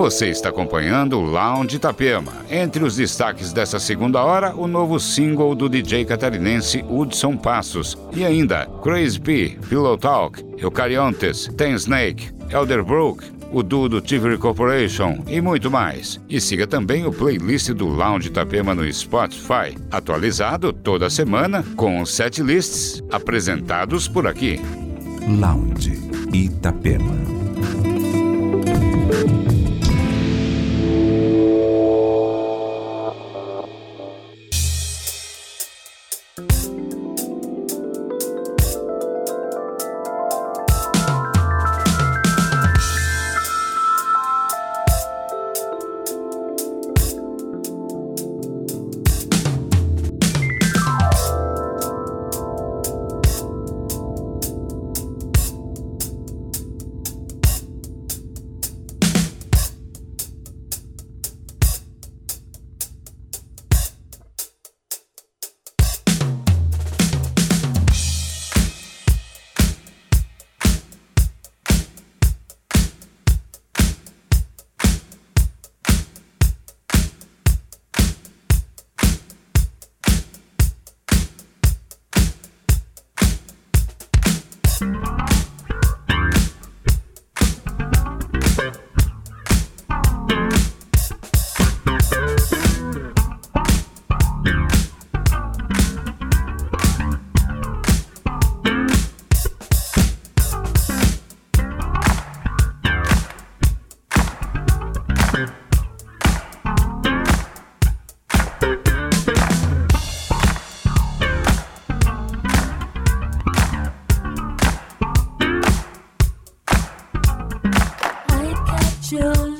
Você está acompanhando o Lounge Itapema. Entre os destaques dessa segunda hora, o novo single do DJ catarinense Hudson Passos. E ainda Crazy P, Pillow Talk, Eucariontes, Ten Snake, Elderbrook, o duo do Tivoli Corporation e muito mais. E siga também o playlist do Lounge Itapema no Spotify, atualizado toda semana com os set lists apresentados por aqui. Lounge Itapema. 就。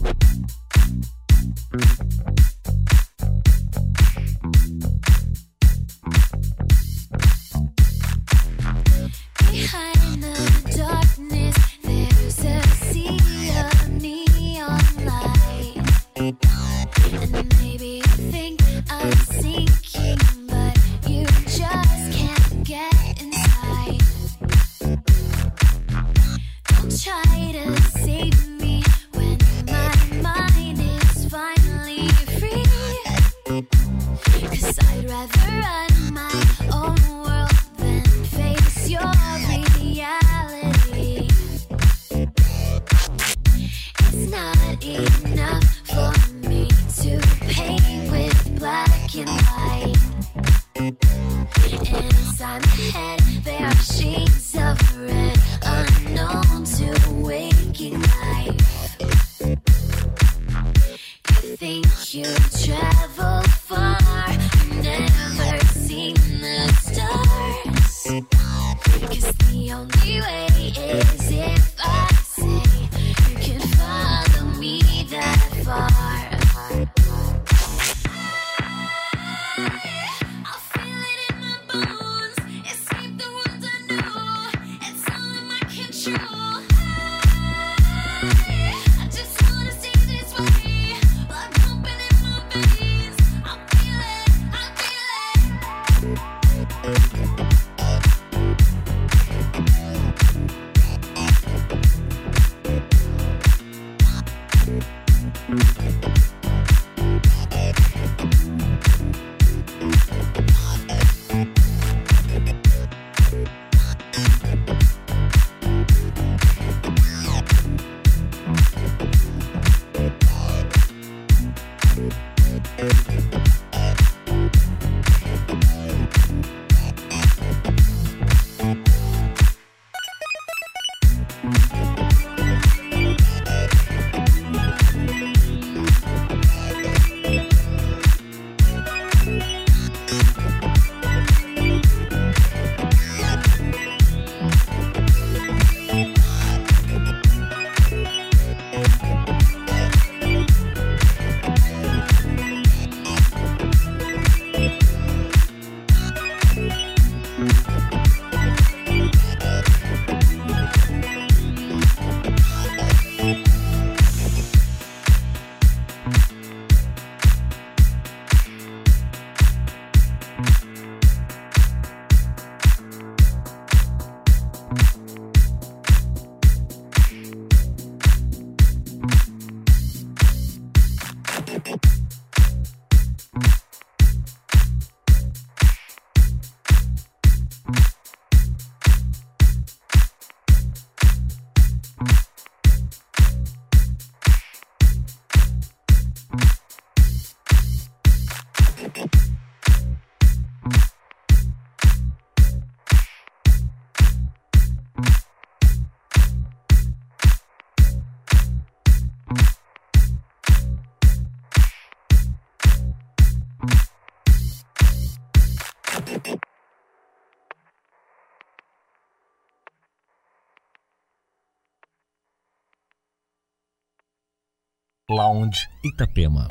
Thank you. Lounge Itapema.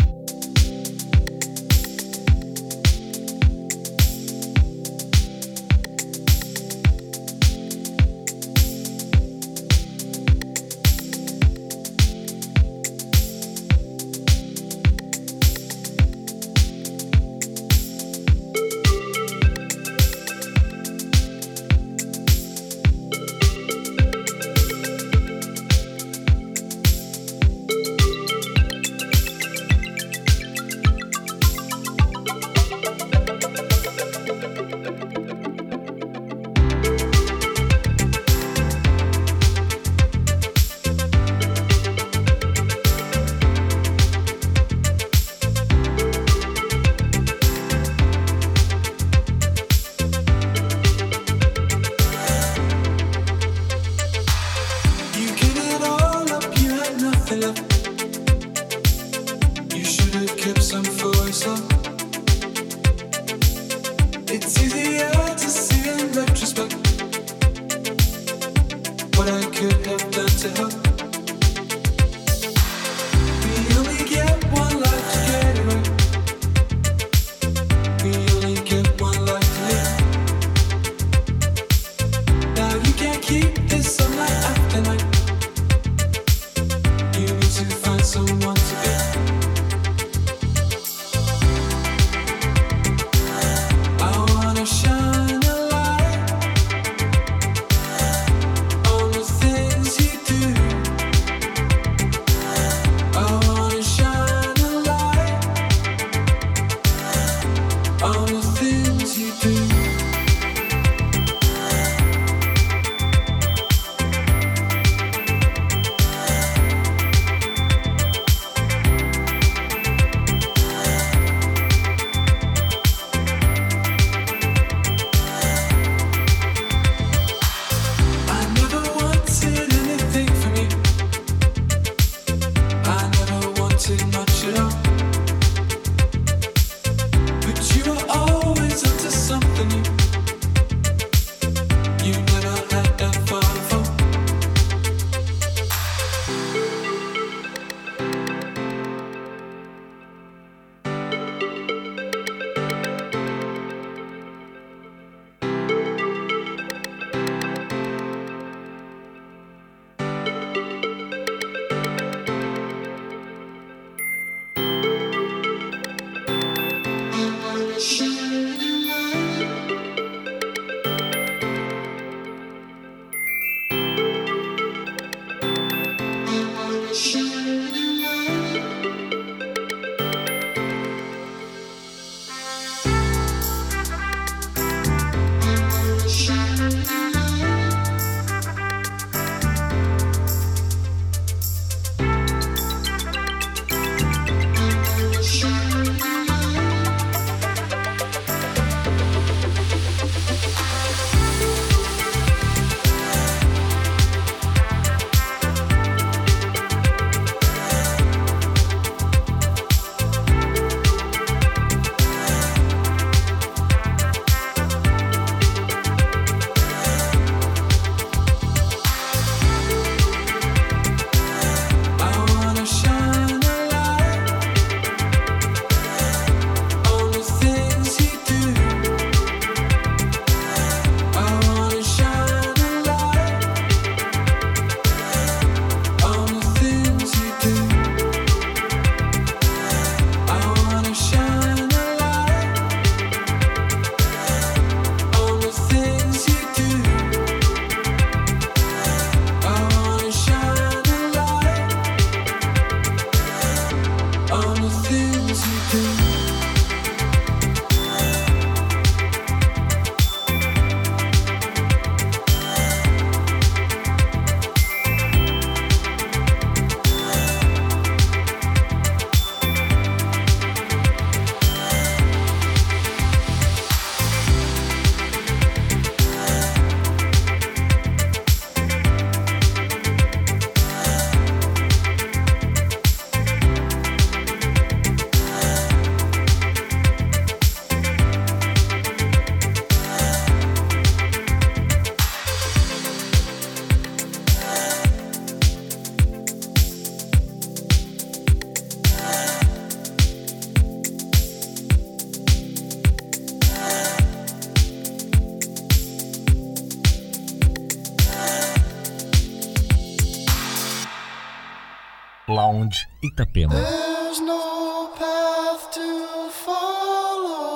Itapema. There's no path to follow.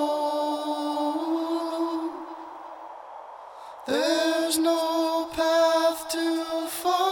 There's no path to follow.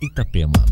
Itapema.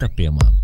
Itapema.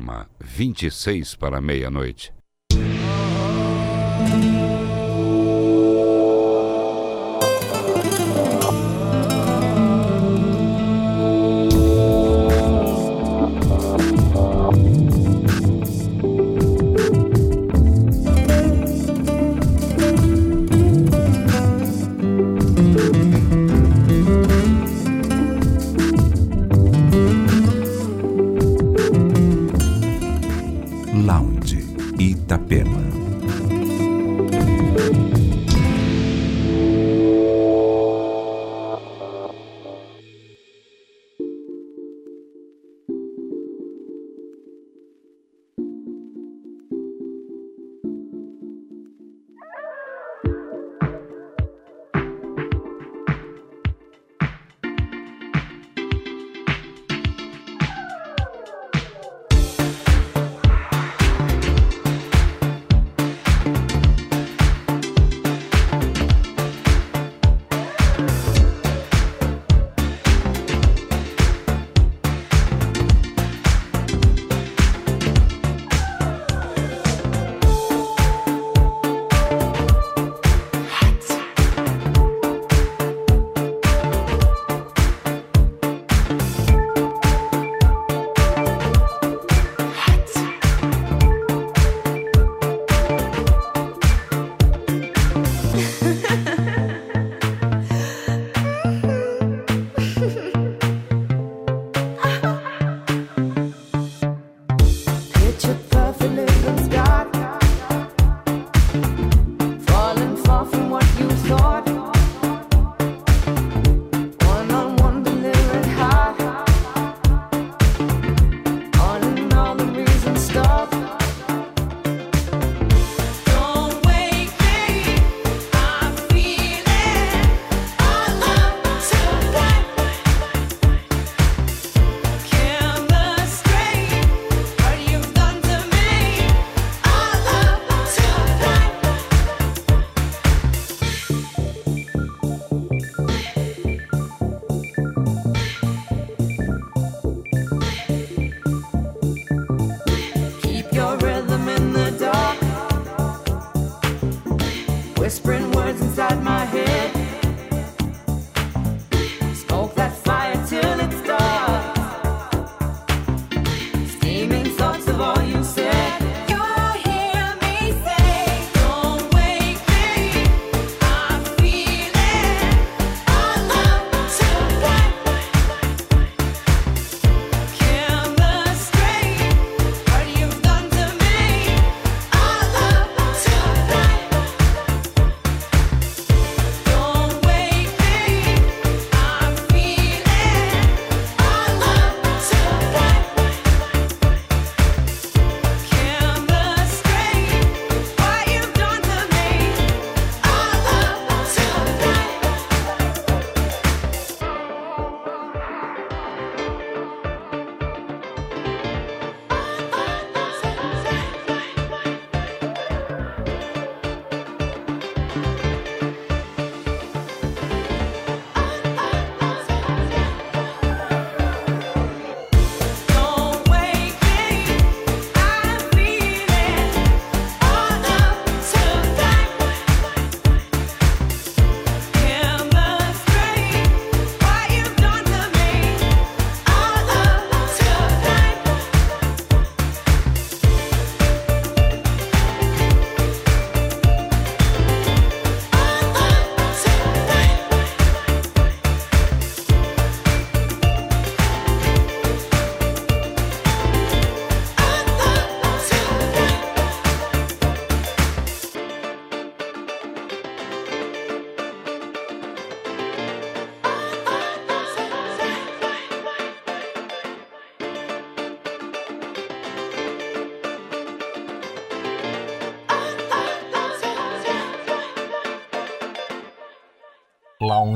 Itapema, 26 para meia-noite.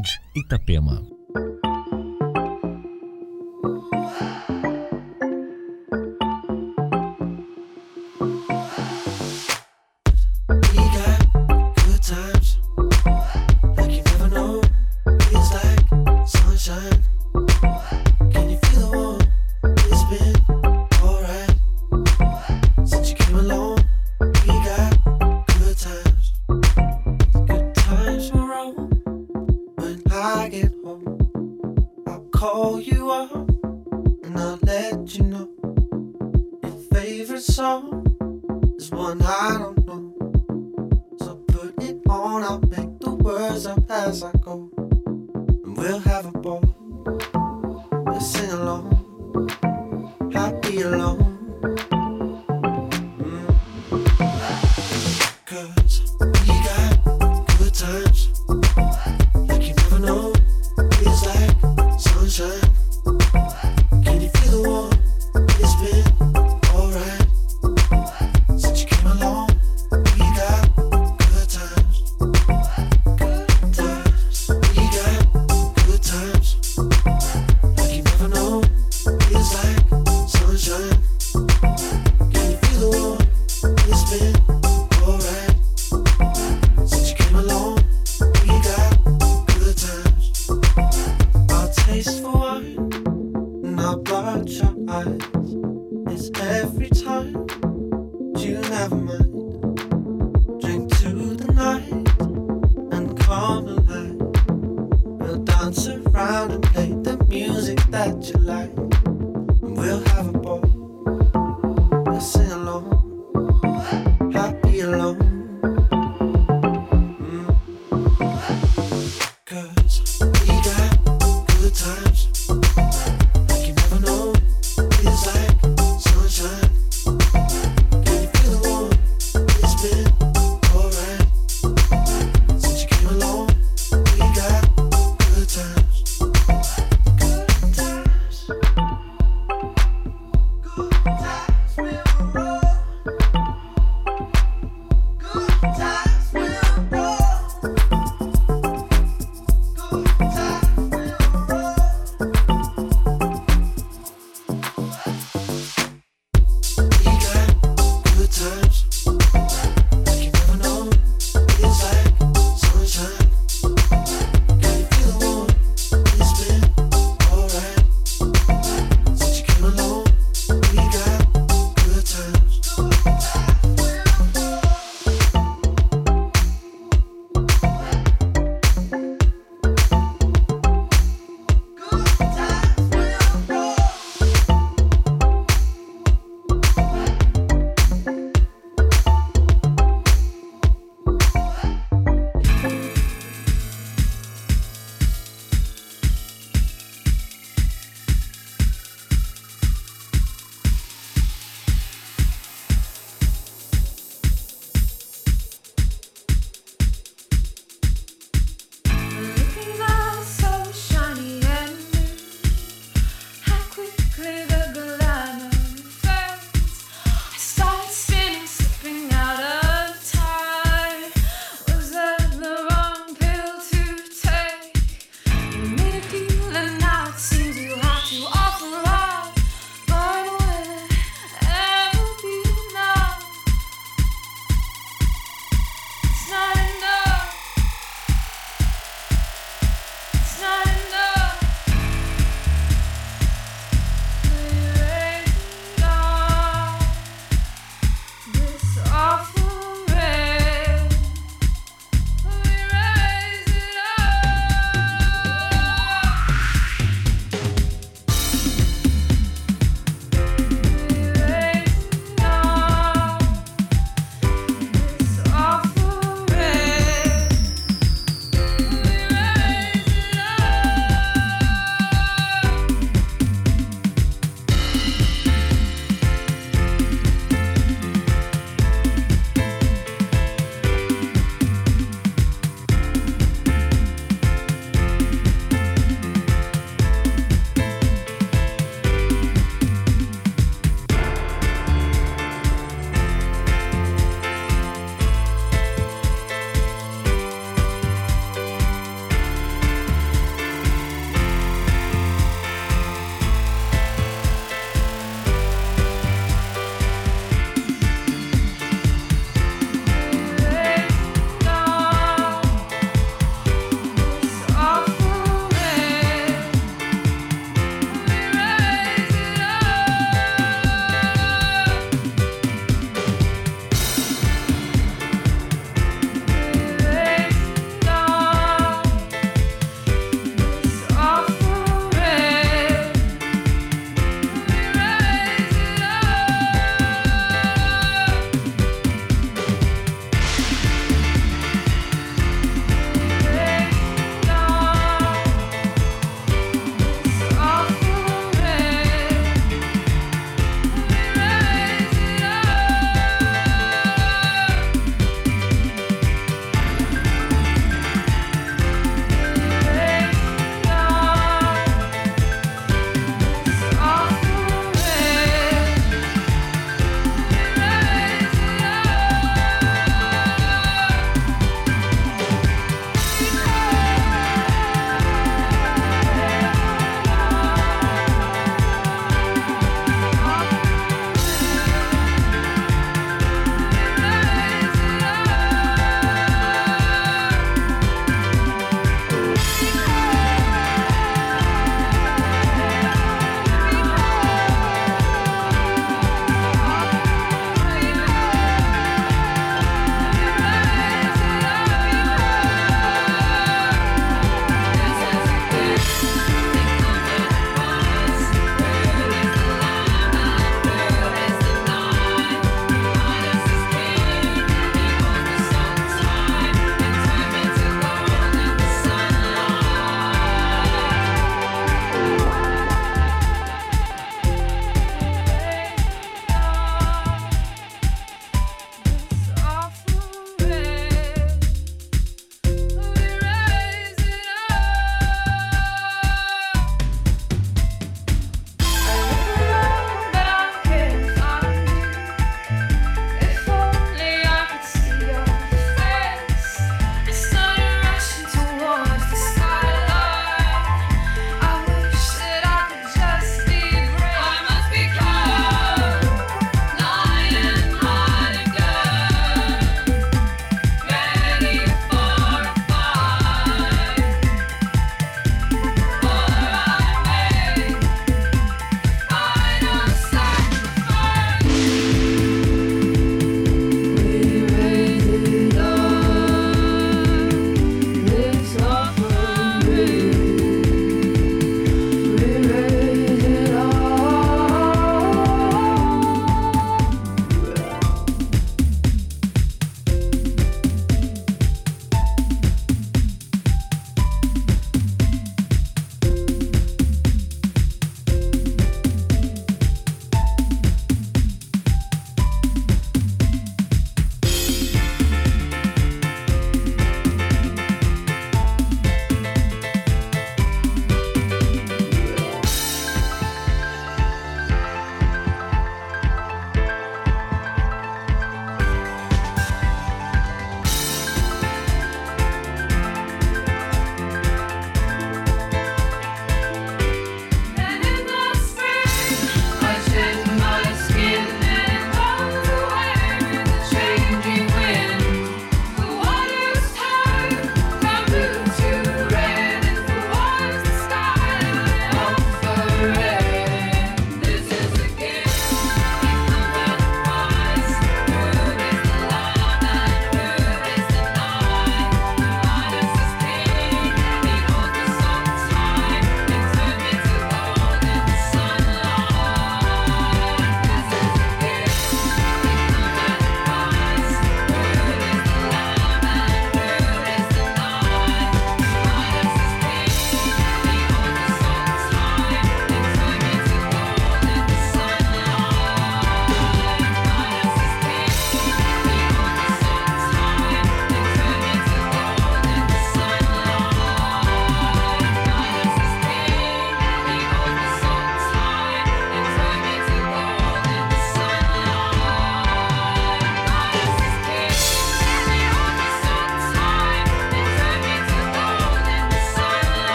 Lounge Itapema.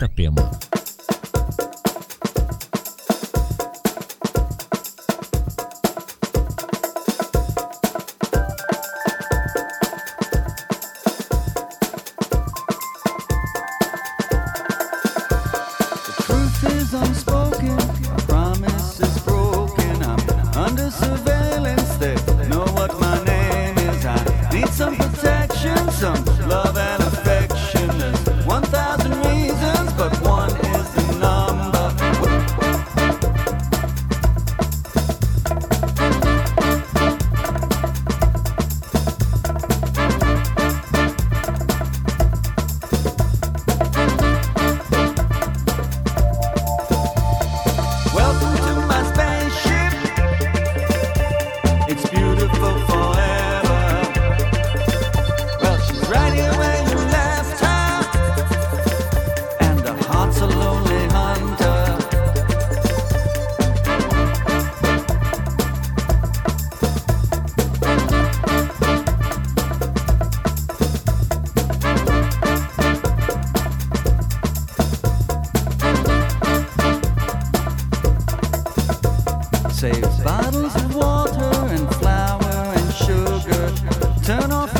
Itapema. saves bottles of water and flour and sugar. Turn off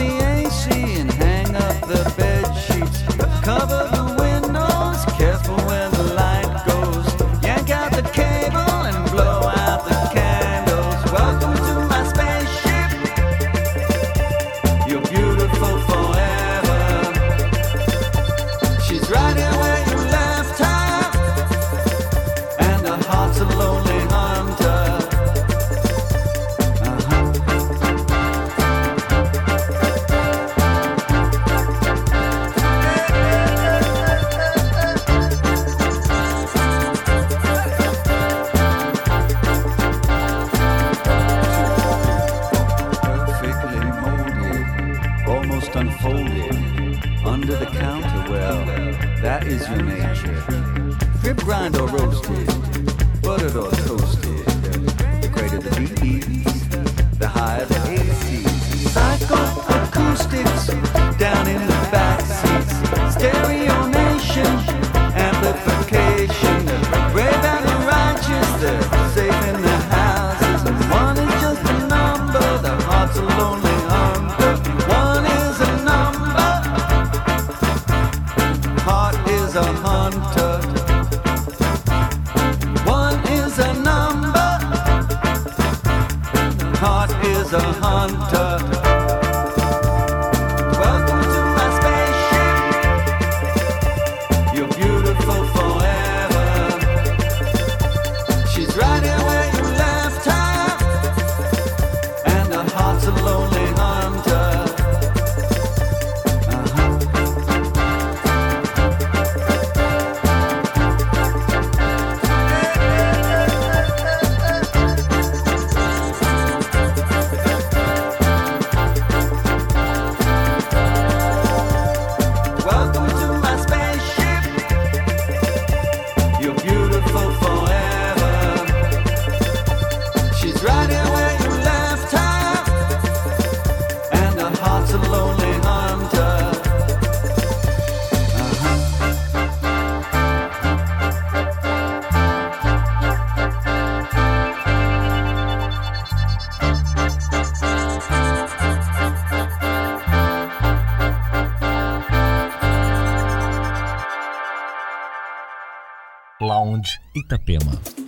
Itapema.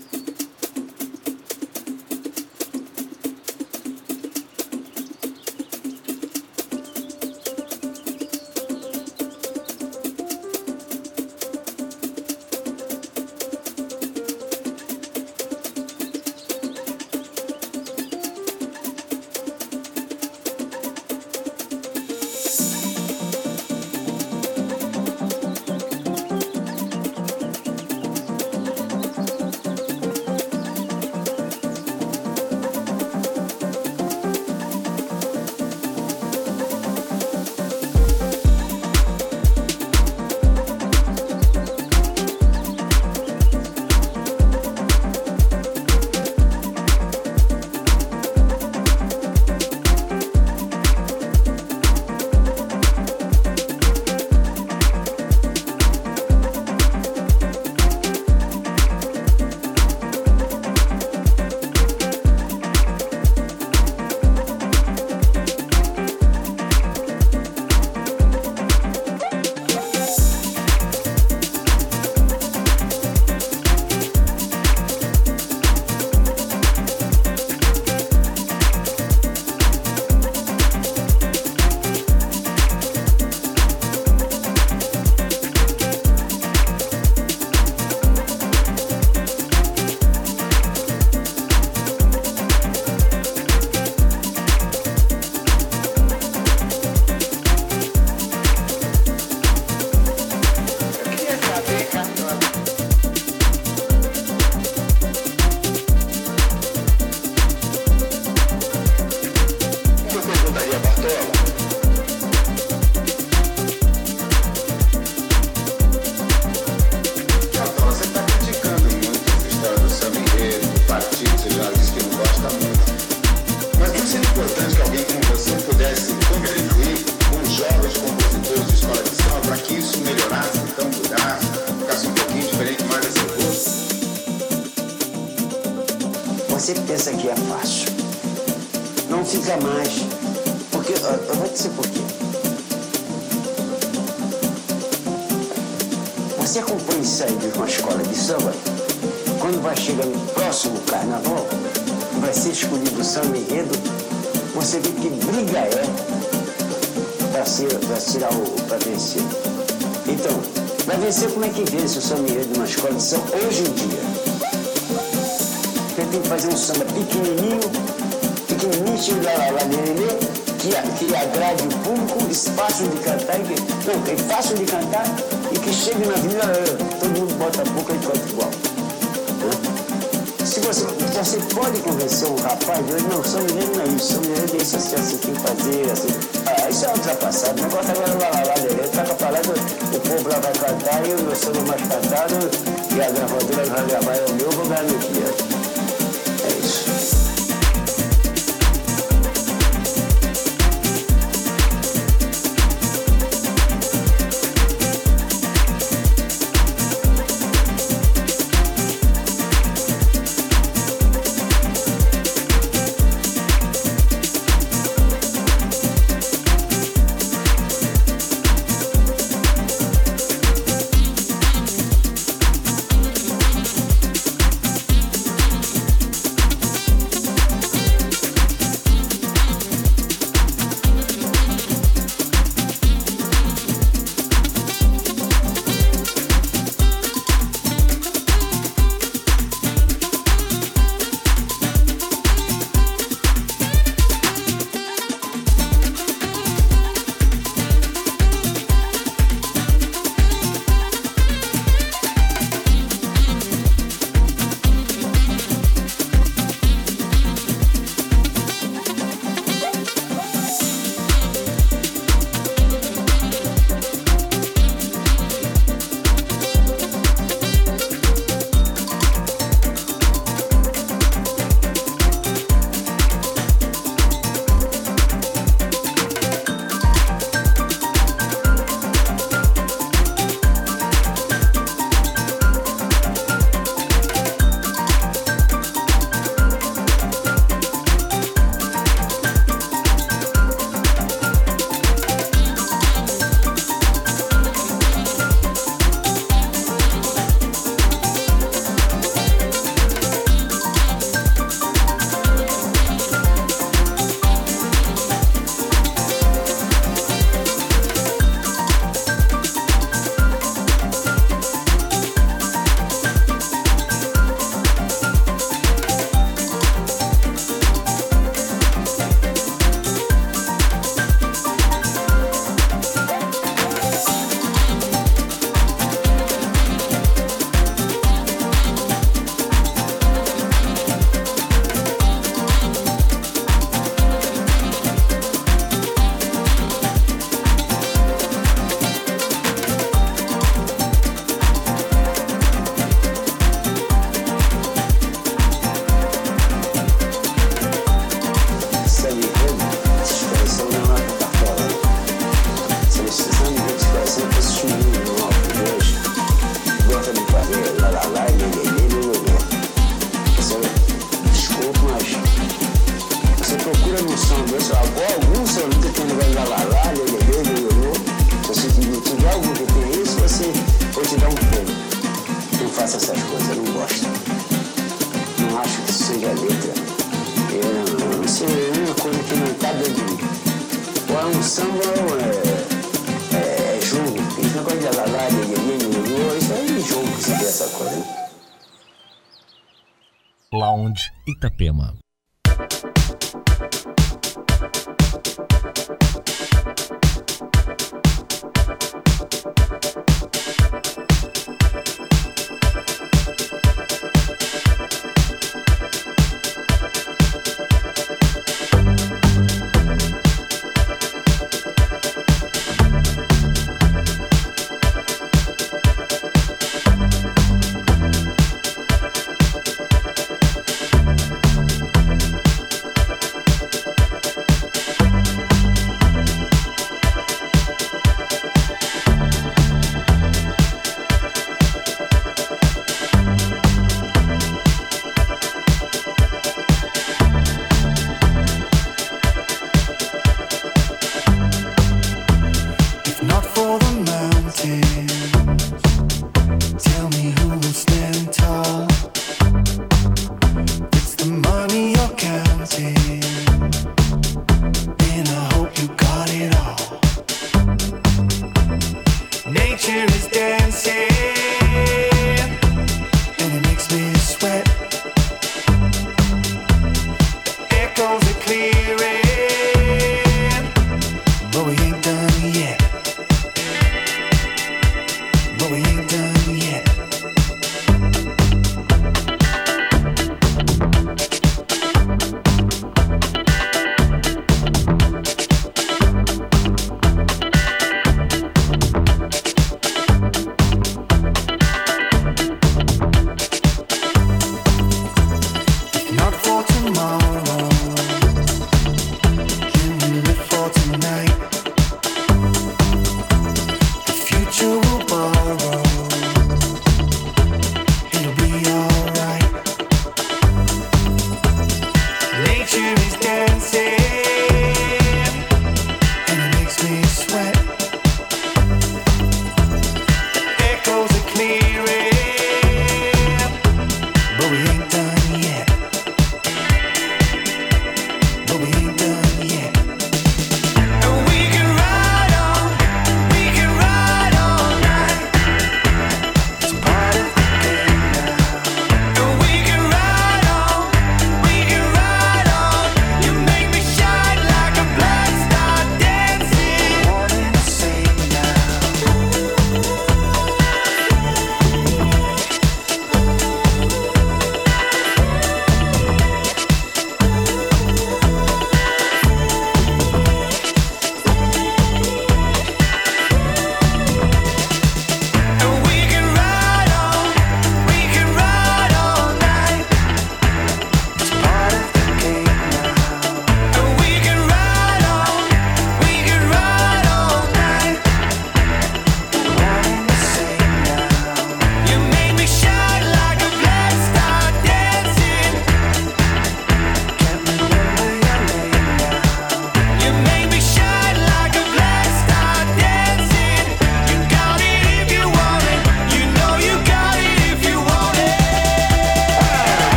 samba-enredo numa escola de samba hoje em dia. Eu tem que fazer um samba pequenininho, pequenininho, cheio lá, lá, lelê, que, que agrade o público, espaço de cantar, que, não, que é fácil de cantar e que chegue na vida, eh, todo mundo bota a boca e canta igual. Se você, você pode convencer um rapaz de hoje, não, samba-enredo não é isso, samba-enredo é isso, assim, assim, tem que fazer, assim. Ah, isso é ultrapassado, não negócio agora lá, lá, lá, lá Tá toca a palavra, o povo lá vai cantar e eu sou mais cantado e a gravadora vai gravar é o meu lugar no dia.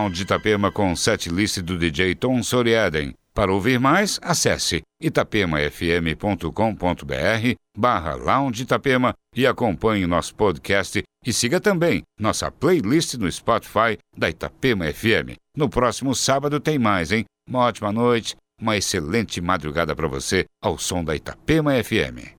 Lounge Itapema com setlist do DJ Tom Soriaden. Para ouvir mais, acesse itapemafm.com.br barra Lounge Itapema e acompanhe nosso podcast e siga também nossa playlist no Spotify da Itapema FM. No próximo sábado tem mais, hein? Uma ótima noite, uma excelente madrugada para você ao som da Itapema FM.